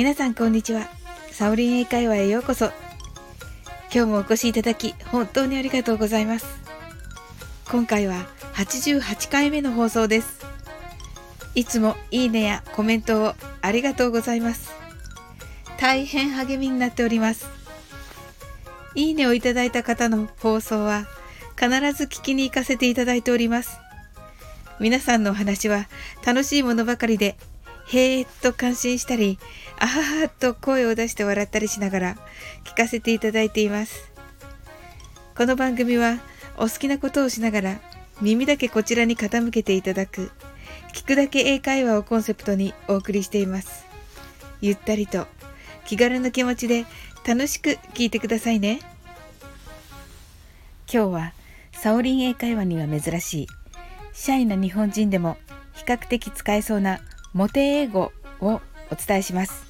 皆さんこんにちは。サオリン英会話へようこそ。今日もお越しいただき本当にありがとうございます。今回は88回目の放送です。いつもいいねやコメントをありがとうございます。大変励みになっております。いいねをいただいた方の放送は必ず聞きに行かせていただいております。皆さんのお話は楽しいものばかりで、へーっと感心したり、あははっと声を出して笑ったりしながら聞かせていただいています。この番組はお好きなことをしながら耳だけこちらに傾けていただく聞くだけ英会話をコンセプトにお送りしています。ゆったりと気軽な気持ちで楽しく聞いてくださいね。今日はサオリン英会話には珍しいシャイな日本人でも比較的使えそうなモテ英語をお伝えします。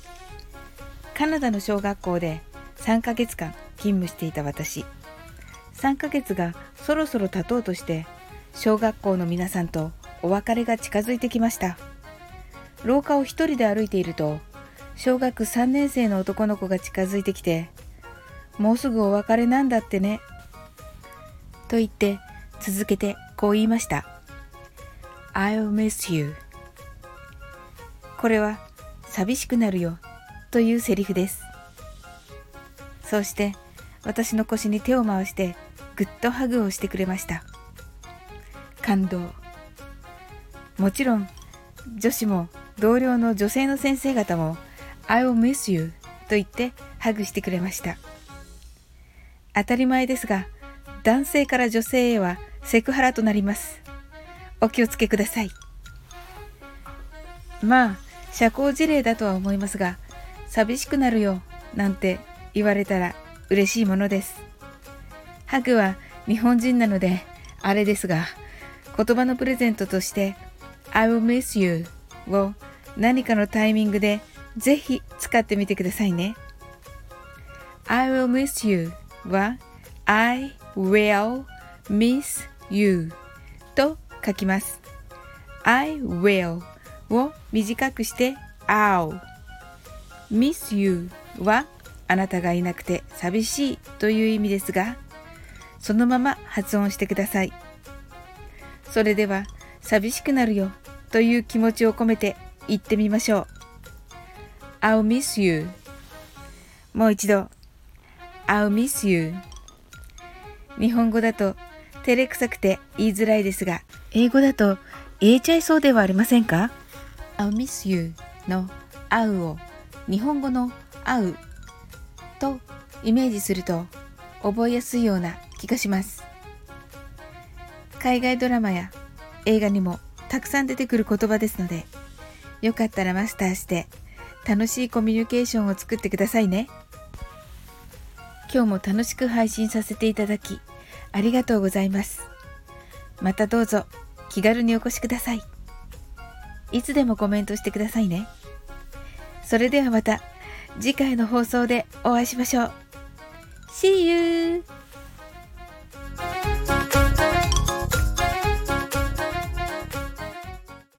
カナダの小学校で3ヶ月間勤務していた私。3ヶ月がそろそろ経とうとして小学校の皆さんとお別れが近づいてきました廊下を一人で歩いていると小学3年生の男の子が近づいてきて「もうすぐお別れなんだってね」と言って続けてこう言いました「I'll miss you」これは「寂しくなるよ」というセリフです。そうして私の腰に手を回してぐっとハグをしてくれました。感動。もちろん女子も同僚の女性の先生方も I'll miss you と言ってハグしてくれました。当たり前ですが男性から女性へはセクハラとなります。お気をつけください。まあ社交辞令だとは思いますが寂しくなるよなんて言われたら嬉しいものですハグは日本人なのであれですが言葉のプレゼントとして I will miss you を何かのタイミングでぜひ使ってみてくださいね。I will miss you は I will miss you と書きます。I will を短くして青 miss you はあなたがいなくて寂しいという意味ですがそのまま発音してください。それでは寂しくなるよという気持ちを込めて言ってみましょう。I'll miss you もう一度。I'll miss you 日本語だと照れくさくて言いづらいですが英語だと言えちゃいそうではありませんか？I'll miss you の I'll を日本語の I'll とイメージすると覚えやすいような気がします。海外ドラマや映画にもたくさん出てくる言葉ですのでよかったらマスターして楽しいコミュニケーションを作ってくださいね。今日も楽しく配信させていただきありがとうございます。またどうぞ気軽にお越しください。いつでもコメントしてくださいねそれではまた次回の放送でお会いしましょう See you!